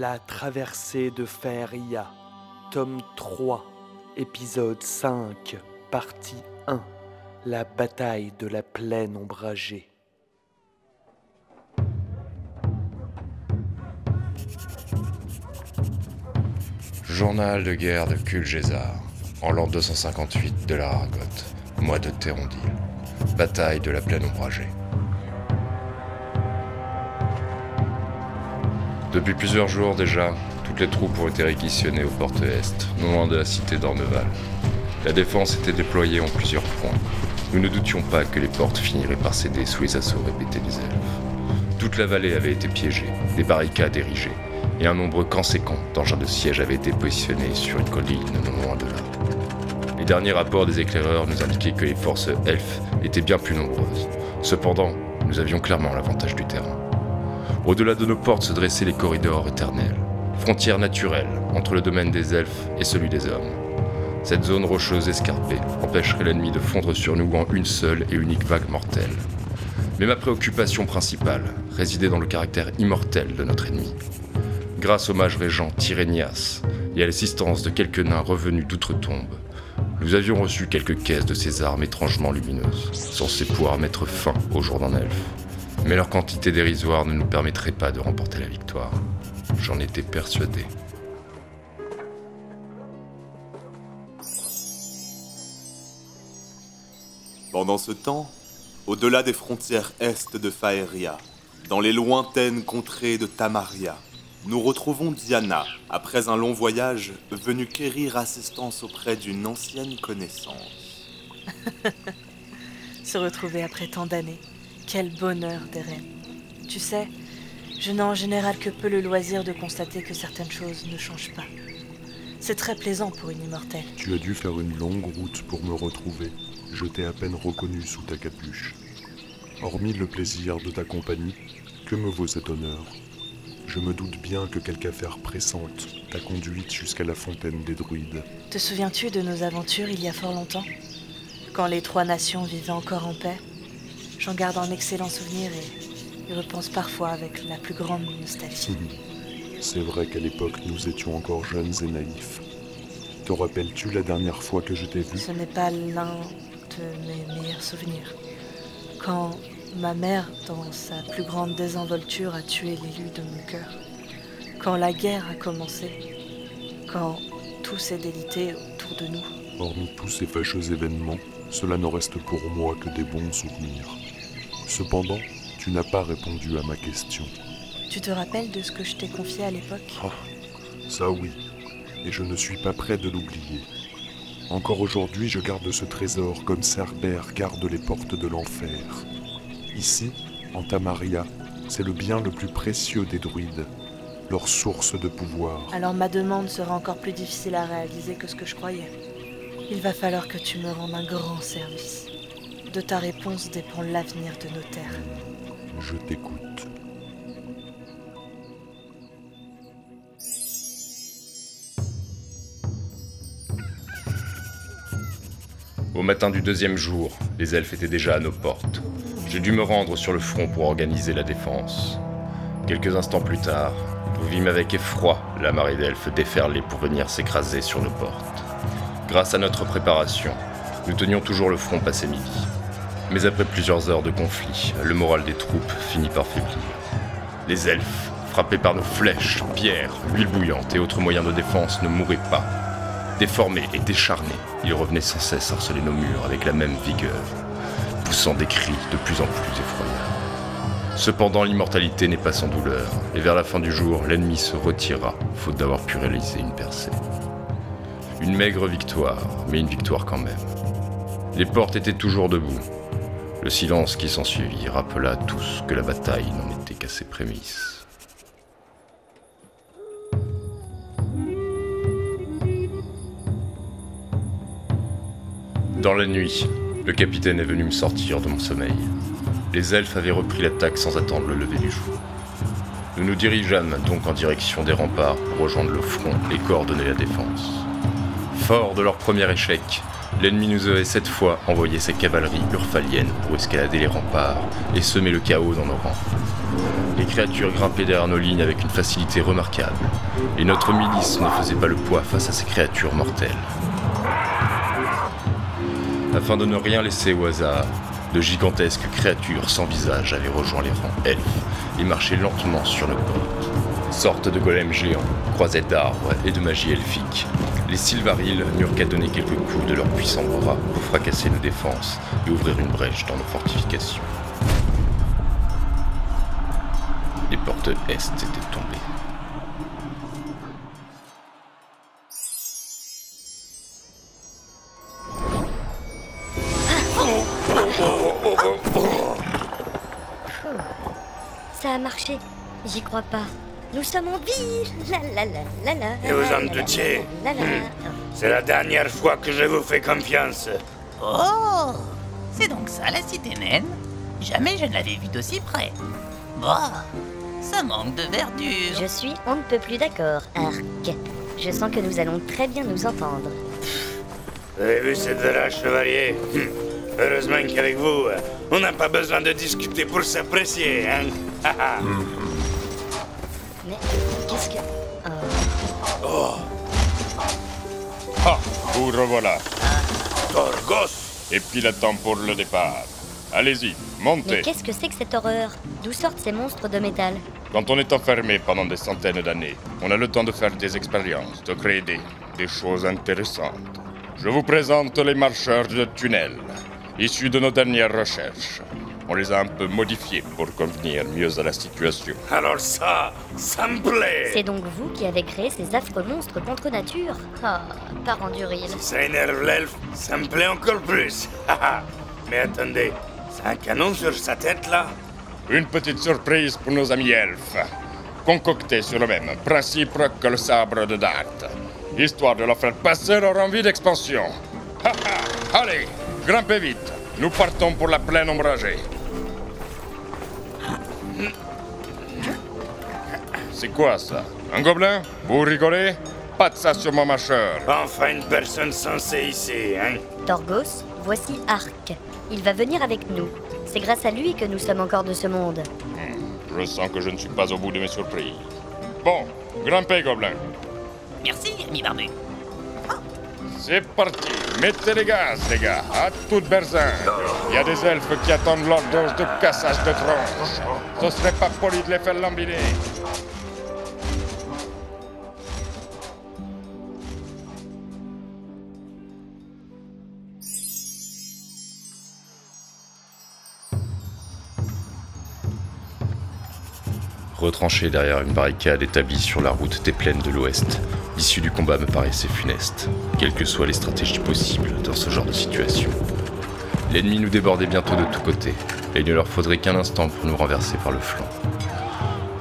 La traversée de Faeria, tome 3, épisode 5, partie 1. La bataille de la plaine ombragée. Journal de guerre de Kulgésar, en l'an 258 de la Raragotte, mois de Térondil. Bataille de la plaine ombragée. Depuis plusieurs jours déjà, toutes les troupes ont été réquisitionnées aux portes est, non loin de la cité d'Orneval. La défense était déployée en plusieurs points. Nous ne doutions pas que les portes finiraient par céder sous les assauts répétés des elfes. Toute la vallée avait été piégée, des barricades érigées, et un nombre conséquent d'engins de siège avaient été positionnés sur une colline non loin de là. Les derniers rapports des éclaireurs nous indiquaient que les forces elfes étaient bien plus nombreuses. Cependant, nous avions clairement l'avantage du terrain. Au-delà de nos portes se dressaient les corridors éternels, frontières naturelles entre le domaine des elfes et celui des hommes. Cette zone rocheuse escarpée empêcherait l'ennemi de fondre sur nous en une seule et unique vague mortelle. Mais ma préoccupation principale résidait dans le caractère immortel de notre ennemi. Grâce au mage régent Tyrénias et à l'assistance de quelques nains revenus d'outre-tombe, nous avions reçu quelques caisses de ces armes étrangement lumineuses, censées pouvoir mettre fin au jour d'un elfe. Mais leur quantité dérisoire ne nous permettrait pas de remporter la victoire. J'en étais persuadé. Pendant ce temps, au-delà des frontières est de Faeria, dans les lointaines contrées de Tamaria, nous retrouvons Diana, après un long voyage, venue quérir assistance auprès d'une ancienne connaissance. Se retrouver après tant d'années. Quel bonheur des reines. Tu sais, je n'ai en général que peu le loisir de constater que certaines choses ne changent pas. C'est très plaisant pour une immortelle. Tu as dû faire une longue route pour me retrouver. Je t'ai à peine reconnu sous ta capuche. Hormis le plaisir de ta compagnie, que me vaut cet honneur? Je me doute bien que quelque affaire pressante t'a conduite jusqu'à la fontaine des druides. Te souviens-tu de nos aventures il y a fort longtemps? Quand les trois nations vivaient encore en paix? J'en garde un excellent souvenir et y repense parfois avec la plus grande nostalgie. C'est vrai qu'à l'époque nous étions encore jeunes et naïfs. Te rappelles-tu la dernière fois que je t'ai vu Ce n'est pas l'un de mes meilleurs souvenirs. Quand ma mère, dans sa plus grande désinvolture, a tué l'élu de mon cœur. Quand la guerre a commencé. Quand tout s'est délité autour de nous. Hormis tous ces fâcheux événements, cela ne reste pour moi que des bons souvenirs. Cependant, tu n'as pas répondu à ma question. Tu te rappelles de ce que je t'ai confié à l'époque? Ah, ça oui, et je ne suis pas prêt de l'oublier. Encore aujourd'hui, je garde ce trésor comme Cerbère garde les portes de l'enfer. Ici, en Tamaria, c'est le bien le plus précieux des druides, leur source de pouvoir. Alors ma demande sera encore plus difficile à réaliser que ce que je croyais. Il va falloir que tu me rendes un grand service. De ta réponse dépend l'avenir de nos terres. Je t'écoute. Au matin du deuxième jour, les elfes étaient déjà à nos portes. J'ai dû me rendre sur le front pour organiser la défense. Quelques instants plus tard, nous vîmes avec effroi la marée d'elfes déferler pour venir s'écraser sur nos portes. Grâce à notre préparation, nous tenions toujours le front passé midi. Mais après plusieurs heures de conflit, le moral des troupes finit par faiblir. Les elfes, frappés par nos flèches, pierres, huile bouillante et autres moyens de défense, ne mouraient pas. Déformés et décharnés, ils revenaient sans cesse harceler nos murs avec la même vigueur, poussant des cris de plus en plus effroyables. Cependant, l'immortalité n'est pas sans douleur, et vers la fin du jour, l'ennemi se retira, faute d'avoir pu réaliser une percée. Une maigre victoire, mais une victoire quand même. Les portes étaient toujours debout. Le silence qui s'ensuivit rappela à tous que la bataille n'en était qu'à ses prémices. Dans la nuit, le capitaine est venu me sortir de mon sommeil. Les elfes avaient repris l'attaque sans attendre le lever du jour. Nous nous dirigeâmes donc en direction des remparts pour rejoindre le front et coordonner la défense. Forts de leur premier échec, l'ennemi nous avait cette fois envoyé sa cavalerie urfalienne pour escalader les remparts et semer le chaos dans nos rangs. Les créatures grimpaient derrière nos lignes avec une facilité remarquable, et notre milice ne faisait pas le poids face à ces créatures mortelles. Afin de ne rien laisser au hasard, de gigantesques créatures sans visage avaient rejoint les rangs elfes et marchaient lentement sur nos portes. Sorte de golems géants, croisés d'arbres et de magie elfique, les Sylvarils n'eurent qu'à donner quelques coups de leurs puissants bras pour fracasser nos défenses et ouvrir une brèche dans nos fortifications. Les portes est étaient tombées. Ça a marché. J'y crois pas. Nous sommes en ville. La la la la la. Et vous en doutiez la, la, la. Hmm. C'est la dernière fois que je vous fais confiance. Oh C'est donc ça la cité naine Jamais je ne l'avais vue d'aussi près. Bah, ça manque de verdure. Je suis on ne peut plus d'accord, Arc. Je sens que nous allons très bien nous entendre. Vous avez vu cette vache, chevalier Hmm. Heureusement qu'avec vous, on n'a pas besoin de discuter pour s'apprécier, hein Oh. Ah, vous revoilà. Torgos Et puis temps pour le départ. Allez-y, Mais montez. qu'est-ce que c'est que cette horreur? D'où sortent ces monstres de métal? Quand on est enfermé pendant des centaines d'années, on a le temps de faire des expériences, de créer des, des choses intéressantes. Je vous présente les marcheurs de tunnel, issus de nos dernières recherches. On les a un peu modifiés pour convenir mieux à la situation. Alors ça, ça me plaît C'est donc vous qui avez créé ces affreux monstres contre nature Ah, parent du rire. Ça énerve l'elfe, ça me plaît encore plus. Mais attendez, c'est un canon sur sa tête, là Une petite surprise pour nos amis elfes. Concocté sur le même principe que le sabre de Dart. Histoire de leur faire passer leur envie d'expansion. Ha, ha. Allez, grimpez vite. Nous partons pour la plaine ombragée. C'est quoi ça? Un gobelin? Vous rigolez? Pas de ça sur mon marcheur. Enfin une personne sensée ici, hein? Torgos, voici Arc. Il va venir avec nous. C'est grâce à lui que nous sommes encore de ce monde. Je sens que je ne suis pas au bout de mes surprises. Bon, grimpez, gobelin. Merci, ami barbu. C'est parti. Mettez les gaz, les gars. À toute berzingue. Il y a des elfes qui attendent leur dose de cassage de tronche. Ce serait pas poli de les faire lambiner. Retranché derrière une barricade établie sur la route des plaines de l'Ouest, l'issue du combat me paraissait funeste, quelles que soient les stratégies possibles dans ce genre de situation. L'ennemi nous débordait bientôt de tous côtés, et il ne leur faudrait qu'un instant pour nous renverser par le flanc.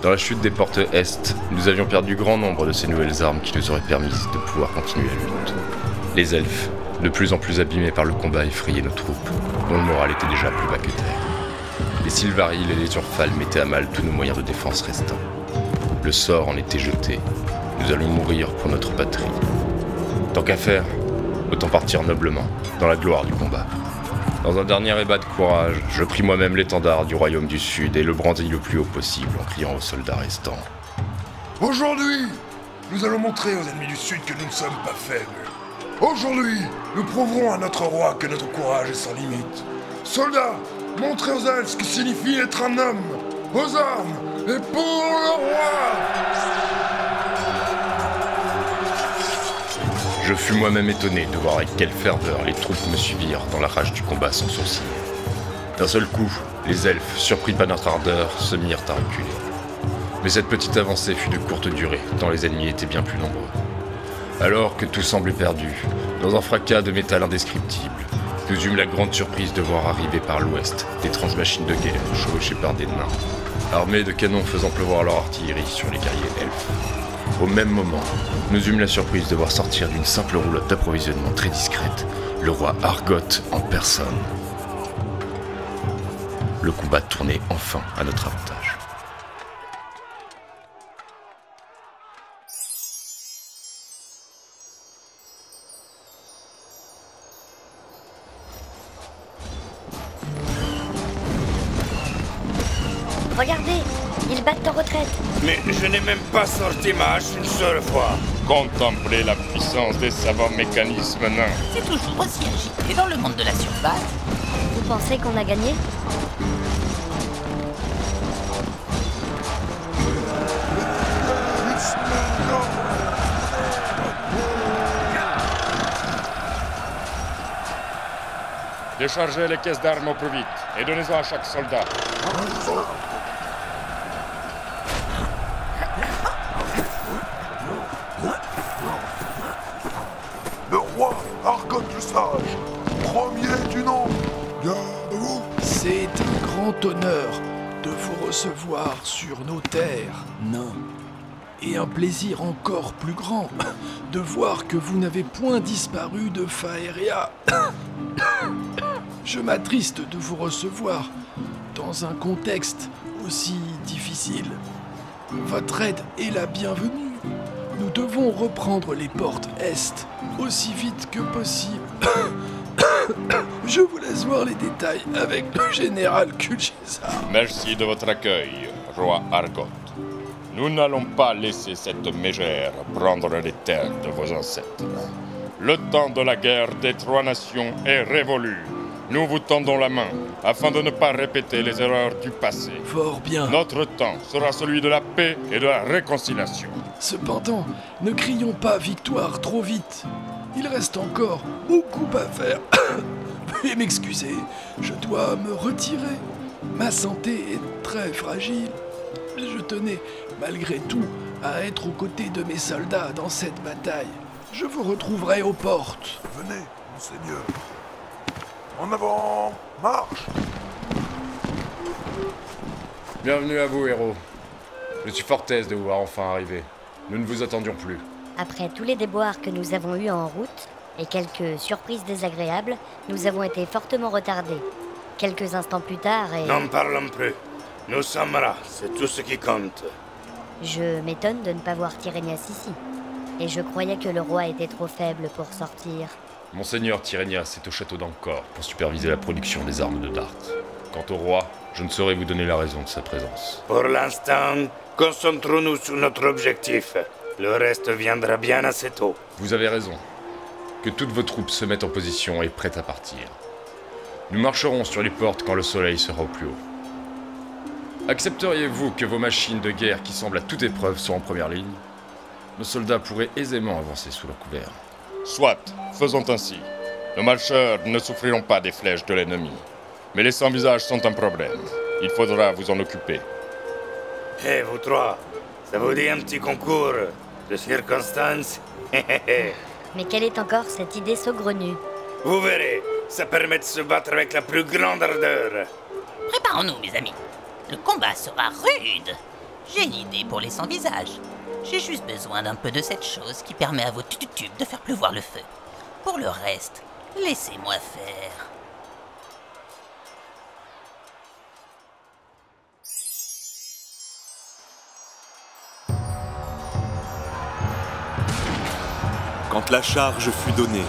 Dans la chute des portes Est, nous avions perdu grand nombre de ces nouvelles armes qui nous auraient permis de pouvoir continuer la lutte. Les elfes, de plus en plus abîmés par le combat, effrayaient nos troupes, dont le moral était déjà plus bas que terre. Les Sylvarils et les Urfals mettaient à mal tous nos moyens de défense restants. Le sort en était jeté. Nous allions mourir pour notre patrie. Tant qu'à faire, autant partir noblement, dans la gloire du combat. Dans un dernier ébat de courage, je pris moi-même l'étendard du royaume du Sud et le brandis le plus haut possible en criant aux soldats restants. Aujourd'hui, nous allons montrer aux ennemis du Sud que nous ne sommes pas faibles. Aujourd'hui, nous prouverons à notre roi que notre courage est sans limite. Soldats, montrez aux elfes ce que signifie être un homme. Aux armes et pour le roi Je fus moi-même étonné de voir avec quelle ferveur les troupes me suivirent dans la rage du combat sans sourciller. D'un seul coup, les elfes, surpris par notre ardeur, se mirent à reculer. Mais cette petite avancée fut de courte durée, tant les ennemis étaient bien plus nombreux. Alors que tout semblait perdu, dans un fracas de métal indescriptible, nous eûmes la grande surprise de voir arriver par l'ouest des transmachines de guerre chevauchées par des nains, armés de canons faisant pleuvoir leur artillerie sur les guerriers elfes. Au même moment, nous eûmes la surprise de voir sortir d'une simple roulotte d'approvisionnement très discrète le roi Argot en personne. Le combat tournait enfin à notre avantage. Une seule fois. Contemplez la puissance des savants mécanismes nains. C'est toujours aussi agité dans le monde de la surface. Vous pensez qu'on a gagné? Déchargez les caisses d'armes au plus vite et donnez-en à chaque soldat. Recevoir sur nos terres, nains. Et un plaisir encore plus grand de voir que vous n'avez point disparu de Faeria. Je m'attriste de vous recevoir dans un contexte aussi difficile. Votre aide est la bienvenue. Nous devons reprendre les portes Est aussi vite que possible. Je vous laisse voir les détails avec le général Kulchesar. Merci de votre accueil, roi Argot. Nous n'allons pas laisser cette mégère prendre les terres de vos ancêtres. Le temps de la guerre des trois nations est révolu. Nous vous tendons la main afin de ne pas répéter les erreurs du passé. Fort bien. Notre temps sera celui de la paix et de la réconciliation. Cependant, ne crions pas victoire trop vite. Il reste encore beaucoup à faire. Veuillez m'excuser, je dois me retirer. Ma santé est très fragile. Je tenais, malgré tout, à être aux côtés de mes soldats dans cette bataille. Je vous retrouverai aux portes. Venez, monseigneur. En avant, marche. Bienvenue à vous, héros. Je suis fort aise de vous voir enfin arriver. Nous ne vous attendions plus. Après tous les déboires que nous avons eus en route et quelques surprises désagréables, nous avons été fortement retardés. Quelques instants plus tard et... N'en parlons plus. Nous sommes là, c'est tout ce qui compte. Je m'étonne de ne pas voir Tyrénias ici. Et je croyais que le roi était trop faible pour sortir. Monseigneur Tyrénias est au château d'Ancor pour superviser la production des armes de Dart. Quant au roi, je ne saurais vous donner la raison de sa présence. Pour l'instant, concentrons-nous sur notre objectif. Le reste viendra bien assez tôt. Vous avez raison. Que toutes vos troupes se mettent en position et prêtes à partir. Nous marcherons sur les portes quand le soleil sera au plus haut. Accepteriez-vous que vos machines de guerre qui semblent à toute épreuve soient en première ligne? Nos soldats pourraient aisément avancer sous leur couvert. Soit, faisons ainsi. Nos marcheurs ne souffriront pas des flèches de l'ennemi. Mais les sans-visages sont un problème. Il faudra vous en occuper. Hé, vous trois, ça vous dit un petit concours? De circonstances Mais quelle est encore cette idée saugrenue Vous verrez, ça permet de se battre avec la plus grande ardeur. Préparons-nous, mes amis. Le combat sera rude. J'ai une idée pour les sans-visages. J'ai juste besoin d'un peu de cette chose qui permet à vos tututubes de faire pleuvoir le feu. Pour le reste, laissez-moi faire. La charge fut donnée,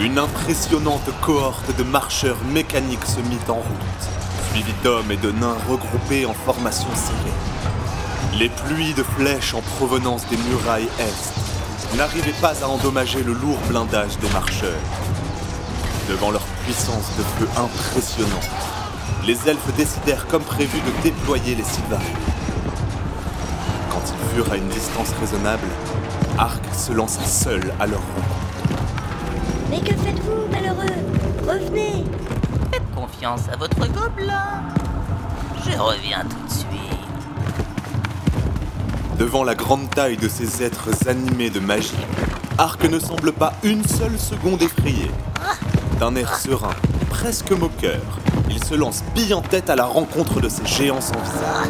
une impressionnante cohorte de marcheurs mécaniques se mit en route, suivie d'hommes et de nains regroupés en formation serrée. Les pluies de flèches en provenance des murailles est n'arrivaient pas à endommager le lourd blindage des marcheurs. Devant leur puissance de feu impressionnante, les elfes décidèrent comme prévu de déployer les Sylvaris. Quand ils furent à une distance raisonnable, Arc se lança seul à leur rencontre. Mais que faites-vous, malheureux? Revenez Faites confiance à votre gobelin. Je reviens tout de suite. Devant la grande taille de ces êtres animés de magie, Arc ne semble pas une seule seconde effrayé. D'un air serein, presque moqueur, il se lance bille en tête à la rencontre de ces géants sans visage.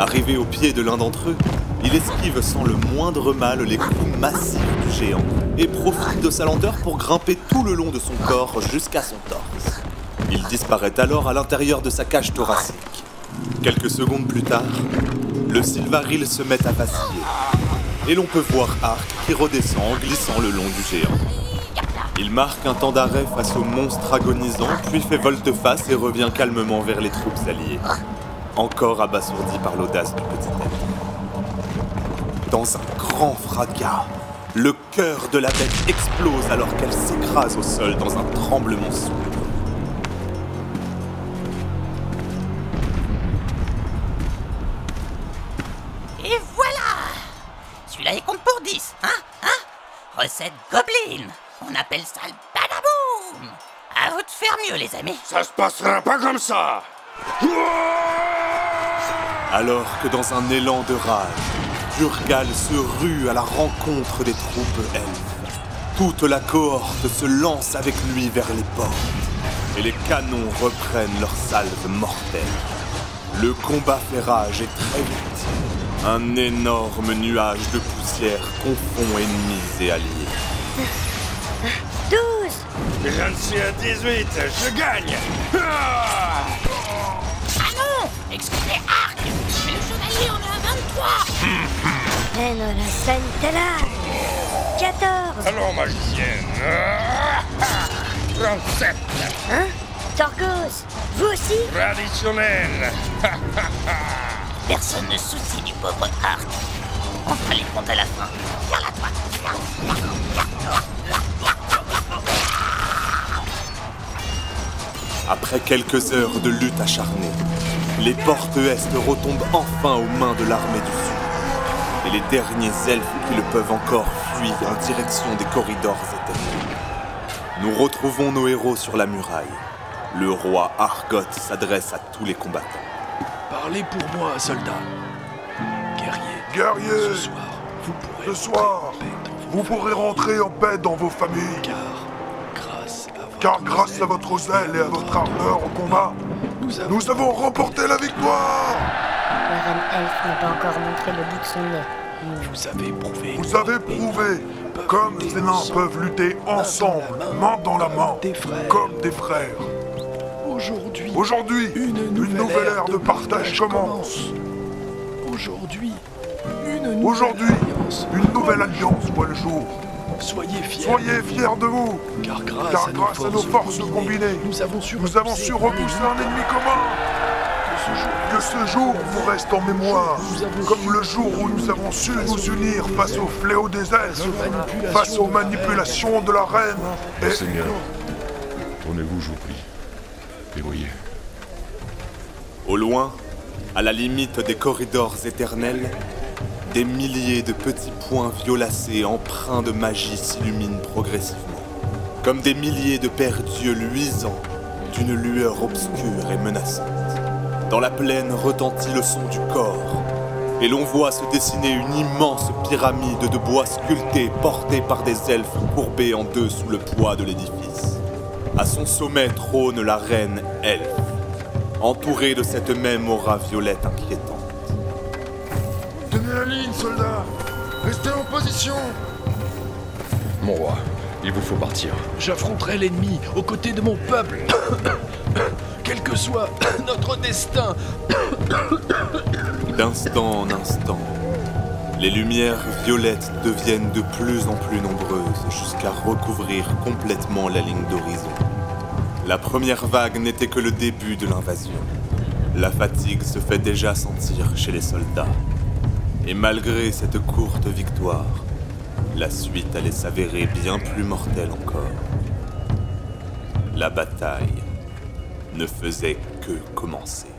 Arrivé au pied de l'un d'entre eux, il esquive sans le moindre mal les coups massifs du géant et profite de sa lenteur pour grimper tout le long de son corps jusqu'à son torse. Il disparaît alors à l'intérieur de sa cage thoracique. Quelques secondes plus tard, le Sylvaril se met à vaciller et l'on peut voir Arc qui redescend en glissant le long du géant. Il marque un temps d'arrêt face au monstre agonisant, puis fait volte-face et revient calmement vers les troupes alliées. encore abasourdi par l'audace du petit être. Dans un grand fracas, le cœur de la bête explose alors qu'elle s'écrase au sol dans un tremblement sourd. Et voilà! Celui-là il compte pour 10, hein Hein? Recette Goblin On appelle ça le badaboum. À vous de faire mieux, les amis. Ça se passera pas comme ça. Alors que dans un élan de rage, Urgal se rue à la rencontre des troupes elfes. Toute la cohorte se lance avec lui vers les portes, et les canons reprennent leur salve mortelle. Le combat fait rage et très vite, un énorme nuage de poussière confond ennemis et alliés. 12 26 à 18, je gagne ah, ah, non Excusez Arc Mais le chevalier en a 3 14 Allons, magicienne euh, 37 Hein? Torgos, vous aussi? Traditionnel. Personne ne soucie du pauvre Hart. On fera les comptes à la fin. Viens là, toi. Après quelques heures de lutte acharnée, les portes Est retombent enfin aux mains de l'armée du Sud. Et les derniers elfes qui le peuvent encore fuient en direction des corridors éternels. Nous retrouvons nos héros sur la muraille. Le roi Argot s'adresse à tous les combattants. Parlez pour moi, soldat. Guerrier. Guerrier, Ce soir, vous pourrez ce soir, rentrer en paix dans vos vous pourrez rentrer en paix dans vos familles. Car, grâce à votre Car grâce zèle à votre zèle et à votre ardeur au combat, nous avons, nous avons remporté la victoire La reine elfe n'a pas encore montré le bout de son nez. Vous avez prouvé. Vous avez prouvé comme ces nains peuvent lutter ensemble, main dans la main, des frères. comme des frères. Aujourd'hui, Aujourd'hui, une nouvelle, ère de partage commence. Aujourd'hui, une nouvelle Aujourd'hui, alliance. une nouvelle alliance voit le jour. Soyez fiers. Soyez fiers de vous, Car grâce, car à, grâce nos à nos forces combinées, nous avons su nous avons su repousser un ennemi commun. Que ce jour vous reste en mémoire, comme le jour où nous avons su nous unir face au fléau des elfes, face aux manipulations de la reine, et Seigneur, tournez-vous, je vous prie. Et voyez. Au loin, à la limite des corridors éternels, des milliers de petits points violacés empreints de magie s'illuminent progressivement, comme des milliers de pères dieux luisants d'une lueur obscure et menaçante. Dans la plaine retentit le son du corps, et l'on voit se dessiner une immense pyramide de bois sculpté portée par des elfes courbés en deux sous le poids de l'édifice. À son sommet trône la reine elfe, entourée de cette même aura violette inquiétante. Tenez la ligne, soldats Restez en position Mon roi, il vous faut partir. J'affronterai l'ennemi aux côtés de mon peuple. Quel que soit notre destin. D'instant en instant, les lumières violettes deviennent de plus en plus nombreuses jusqu'à recouvrir complètement la ligne d'horizon. La première vague n'était que le début de l'invasion. La fatigue se fait déjà sentir chez les soldats. Et malgré cette courte victoire, la suite allait s'avérer bien plus mortelle encore. La bataille ne faisait que commencer.